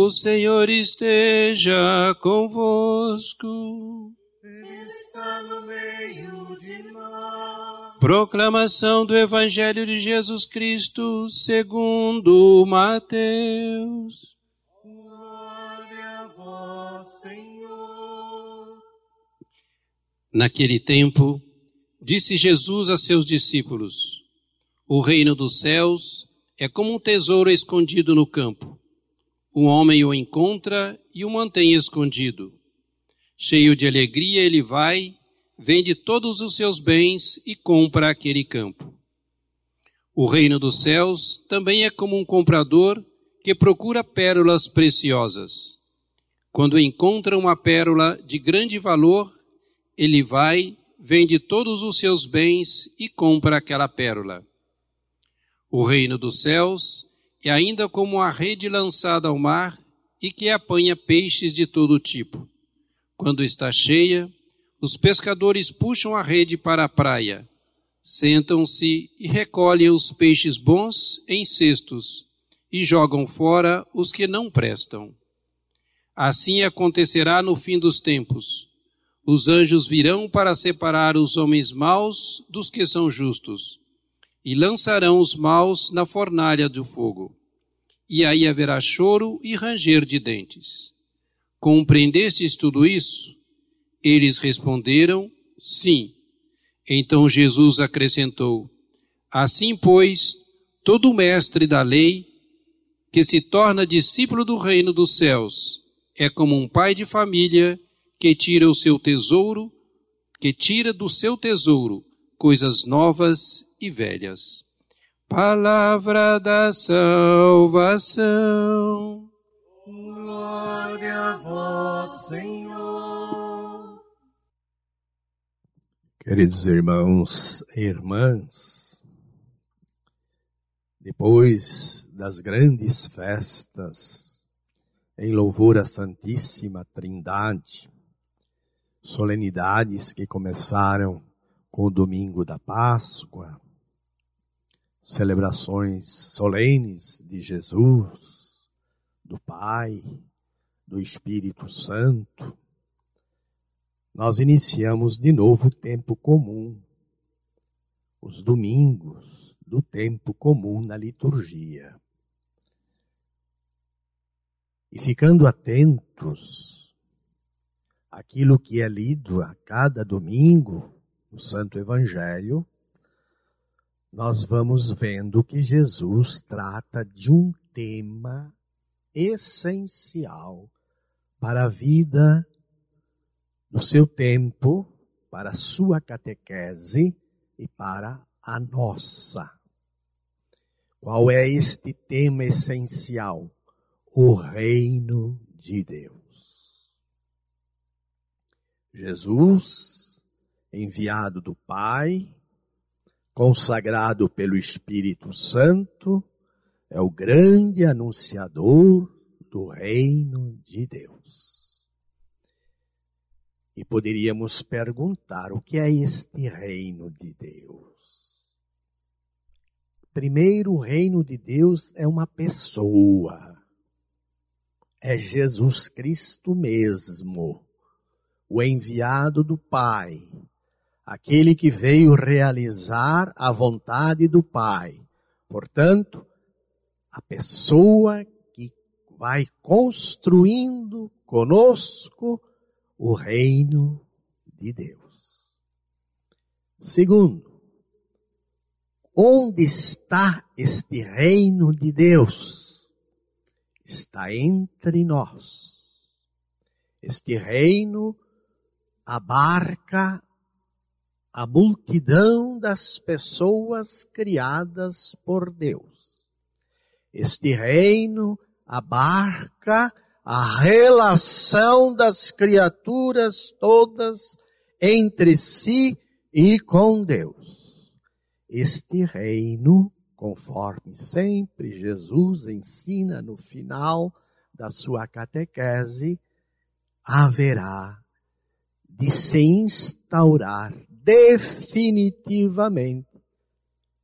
O Senhor esteja convosco. Ele está no meio de nós. Proclamação do Evangelho de Jesus Cristo segundo Mateus. Glória a vós, Senhor. Naquele tempo, disse Jesus a seus discípulos: O reino dos céus é como um tesouro escondido no campo o homem o encontra e o mantém escondido. Cheio de alegria, ele vai, vende todos os seus bens e compra aquele campo. O reino dos céus também é como um comprador que procura pérolas preciosas. Quando encontra uma pérola de grande valor, ele vai, vende todos os seus bens e compra aquela pérola. O reino dos céus e ainda como a rede lançada ao mar e que apanha peixes de todo tipo. Quando está cheia, os pescadores puxam a rede para a praia, sentam-se e recolhem os peixes bons em cestos e jogam fora os que não prestam. Assim acontecerá no fim dos tempos. Os anjos virão para separar os homens maus dos que são justos e lançarão os maus na fornalha do fogo. E aí haverá choro e ranger de dentes. Compreendestes tudo isso? Eles responderam, sim. Então Jesus acrescentou, assim pois, todo mestre da lei, que se torna discípulo do reino dos céus, é como um pai de família que tira o seu tesouro, que tira do seu tesouro coisas novas e velhas. Palavra da salvação. Glória a vós, Senhor. Queridos irmãos e irmãs, depois das grandes festas em louvor à Santíssima Trindade, solenidades que começaram com o domingo da Páscoa, celebrações solenes de Jesus, do Pai, do Espírito Santo, nós iniciamos de novo o tempo comum, os domingos do tempo comum na liturgia. E ficando atentos àquilo que é lido a cada domingo, no Santo Evangelho, nós vamos vendo que Jesus trata de um tema essencial para a vida do seu tempo, para a sua catequese e para a nossa. Qual é este tema essencial? O reino de Deus. Jesus enviado do Pai, consagrado pelo Espírito Santo, é o grande anunciador do reino de Deus. E poderíamos perguntar: o que é este reino de Deus? Primeiro, o reino de Deus é uma pessoa. É Jesus Cristo mesmo, o enviado do Pai, aquele que veio realizar a vontade do Pai. Portanto, a pessoa que vai construindo conosco o reino de Deus. Segundo, onde está este reino de Deus? Está entre nós. Este reino abarca a multidão das pessoas criadas por Deus. Este reino abarca a relação das criaturas todas entre si e com Deus. Este reino, conforme sempre Jesus ensina no final da sua catequese, haverá de se instaurar definitivamente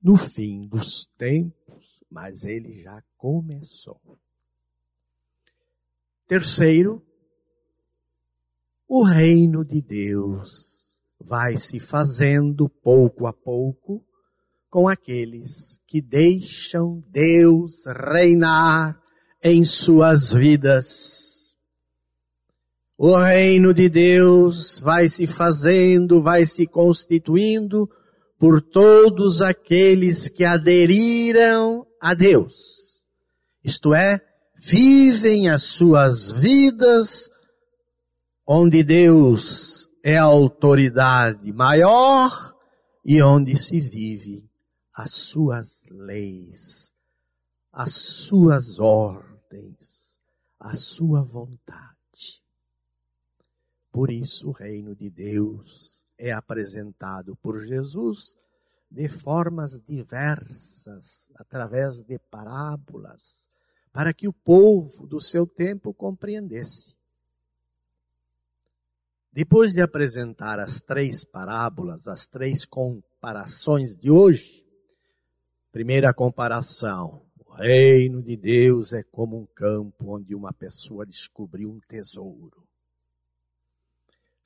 no fim dos tempos, mas ele já começou. Terceiro, o reino de Deus vai se fazendo pouco a pouco com aqueles que deixam Deus reinar em suas vidas. O reino de Deus vai se fazendo, vai se constituindo por todos aqueles que aderiram a Deus. Isto é, vivem as suas vidas onde Deus é a autoridade maior e onde se vive as suas leis, as suas ordens, a sua vontade. Por isso o reino de Deus é apresentado por Jesus de formas diversas, através de parábolas, para que o povo do seu tempo compreendesse. Depois de apresentar as três parábolas, as três comparações de hoje, primeira comparação, o reino de Deus é como um campo onde uma pessoa descobriu um tesouro.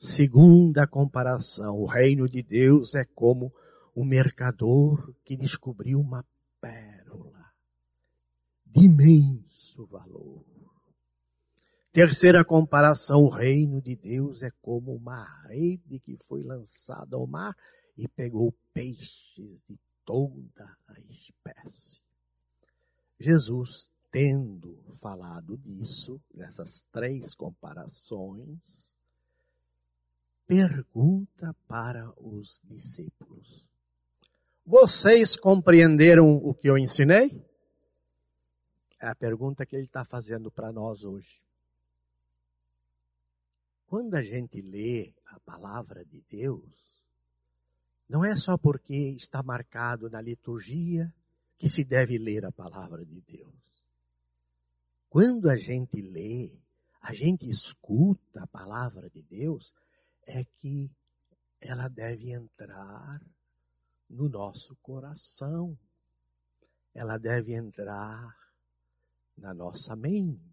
Segunda comparação, o reino de Deus é como um mercador que descobriu uma pérola de imenso valor. Terceira comparação, o reino de Deus é como uma rede que foi lançada ao mar e pegou peixes de toda a espécie. Jesus, tendo falado disso, dessas três comparações, pergunta para os discípulos: Vocês compreenderam o que eu ensinei? É a pergunta que ele está fazendo para nós hoje. Quando a gente lê a palavra de Deus, não é só porque está marcado na liturgia que se deve ler a palavra de Deus. Quando a gente lê, a gente escuta a palavra de Deus, é que ela deve entrar no nosso coração. Ela deve entrar na nossa mente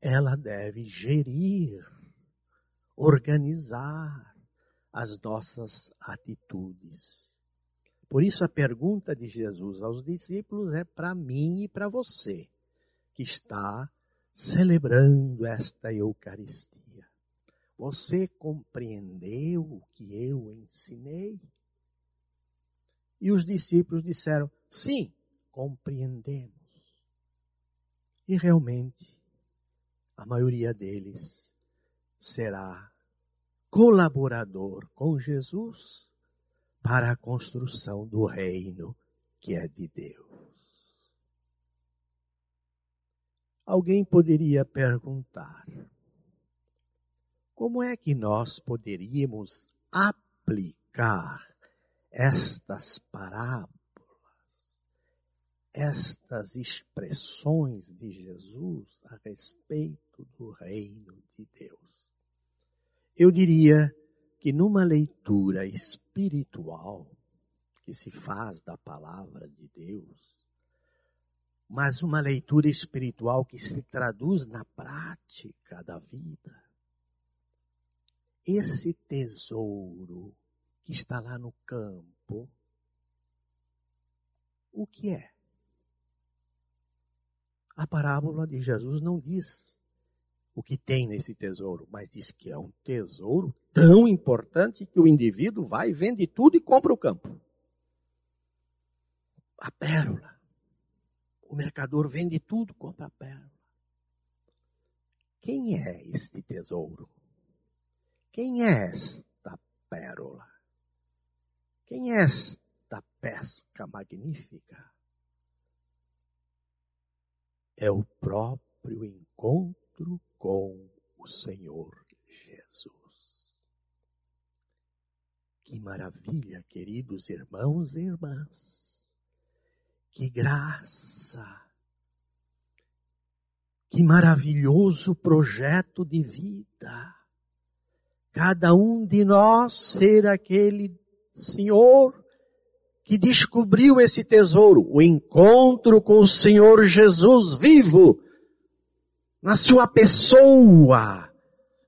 ela deve gerir, organizar as nossas atitudes. Por isso a pergunta de Jesus aos discípulos é para mim e para você, que está celebrando esta Eucaristia. Você compreendeu o que eu ensinei? E os discípulos disseram: sim, compreendemos. E realmente, a maioria deles será colaborador com Jesus para a construção do reino que é de Deus. Alguém poderia perguntar: como é que nós poderíamos aplicar estas parábolas? estas expressões de Jesus a respeito do reino de Deus. Eu diria que numa leitura espiritual que se faz da palavra de Deus, mas uma leitura espiritual que se traduz na prática da vida, esse tesouro que está lá no campo, o que é? A parábola de Jesus não diz o que tem nesse tesouro, mas diz que é um tesouro tão importante que o indivíduo vai, vende tudo e compra o campo. A pérola. O mercador vende tudo, compra a pérola. Quem é este tesouro? Quem é esta pérola? Quem é esta pesca magnífica? é o próprio encontro com o Senhor Jesus. Que maravilha, queridos irmãos e irmãs. Que graça. Que maravilhoso projeto de vida. Cada um de nós ser aquele Senhor que descobriu esse tesouro, o encontro com o Senhor Jesus vivo, na sua pessoa,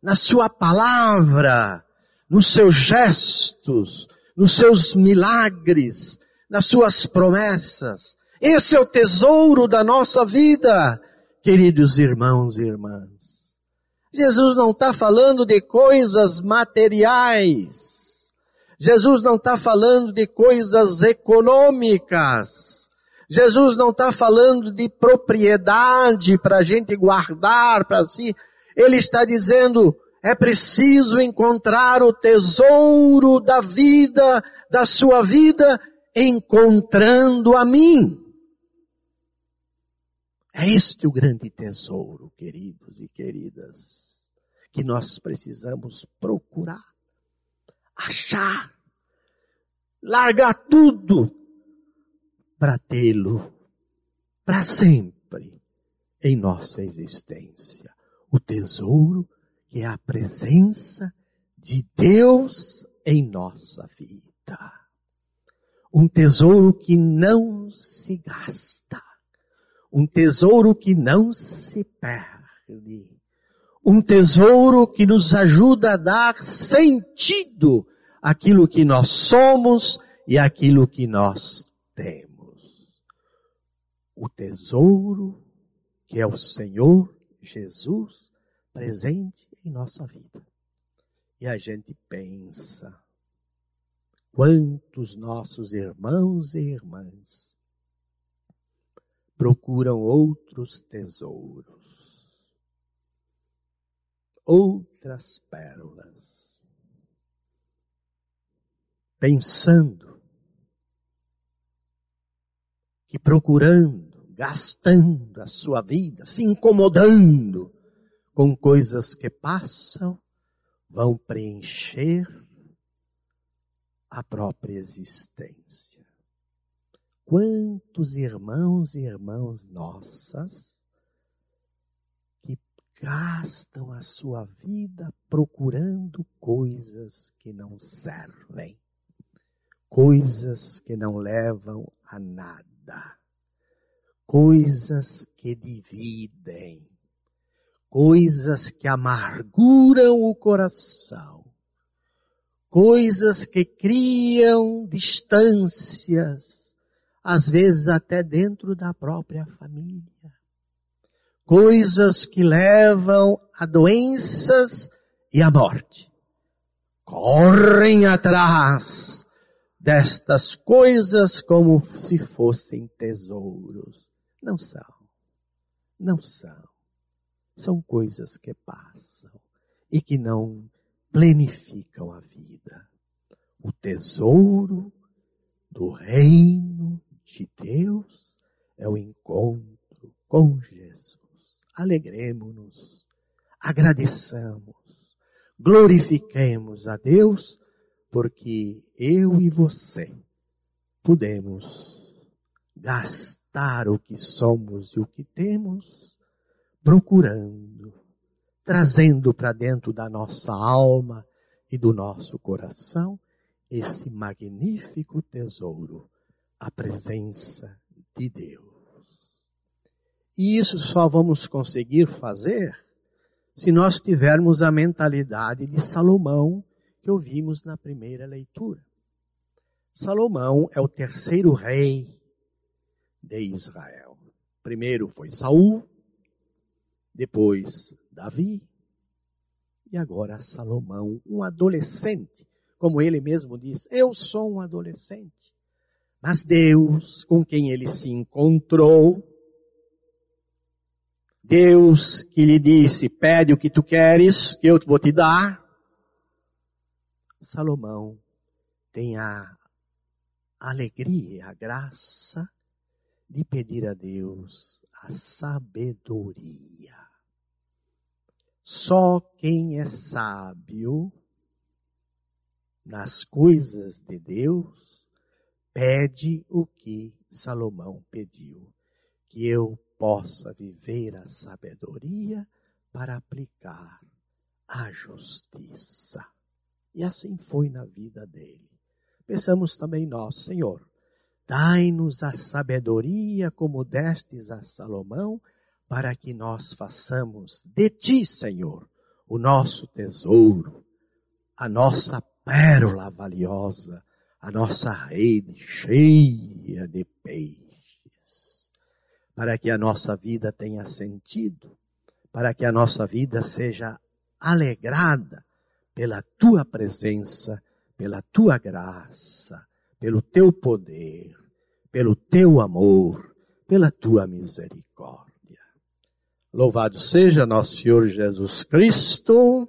na sua palavra, nos seus gestos, nos seus milagres, nas suas promessas. Esse é o tesouro da nossa vida, queridos irmãos e irmãs. Jesus não está falando de coisas materiais. Jesus não está falando de coisas econômicas. Jesus não está falando de propriedade para a gente guardar para si. Ele está dizendo, é preciso encontrar o tesouro da vida, da sua vida, encontrando a mim. É este o grande tesouro, queridos e queridas, que nós precisamos procurar, achar, largar tudo para tê-lo para sempre em nossa existência. O tesouro que é a presença de Deus em nossa vida. Um tesouro que não se gasta. Um tesouro que não se perde. Um tesouro que nos ajuda a dar sentido àquilo que nós somos e àquilo que nós temos o tesouro que é o Senhor Jesus presente em nossa vida. E a gente pensa, quantos nossos irmãos e irmãs procuram outros tesouros, outras pérolas, pensando que procurando gastando a sua vida, se incomodando com coisas que passam, vão preencher a própria existência. Quantos irmãos e irmãs nossas que gastam a sua vida procurando coisas que não servem, coisas que não levam a nada coisas que dividem, coisas que amarguram o coração, coisas que criam distâncias, às vezes até dentro da própria família, coisas que levam a doenças e a morte. Correm atrás destas coisas como se fossem tesouros. Não são. Não são. São coisas que passam e que não planificam a vida. O tesouro do reino de Deus é o encontro com Jesus. Alegremos-nos, agradeçamos, glorifiquemos a Deus, porque eu e você podemos gastar o que somos e o que temos, procurando, trazendo para dentro da nossa alma e do nosso coração esse magnífico tesouro, a presença de Deus. E isso só vamos conseguir fazer se nós tivermos a mentalidade de Salomão que ouvimos na primeira leitura. Salomão é o terceiro rei de Israel. Primeiro foi Saul, depois Davi e agora Salomão, um adolescente, como ele mesmo diz, eu sou um adolescente. Mas Deus, com quem ele se encontrou, Deus que lhe disse, pede o que tu queres, que eu vou te dar. Salomão tem a alegria, a graça de pedir a Deus a sabedoria. Só quem é sábio nas coisas de Deus pede o que Salomão pediu, que eu possa viver a sabedoria para aplicar a justiça. E assim foi na vida dele. Pensamos também nós, Senhor, Dai-nos a sabedoria como destes a Salomão, para que nós façamos de ti, Senhor, o nosso tesouro, a nossa pérola valiosa, a nossa rede cheia de peixes, para que a nossa vida tenha sentido, para que a nossa vida seja alegrada pela tua presença, pela tua graça, pelo teu poder, pelo teu amor, pela tua misericórdia. Louvado seja nosso Senhor Jesus Cristo.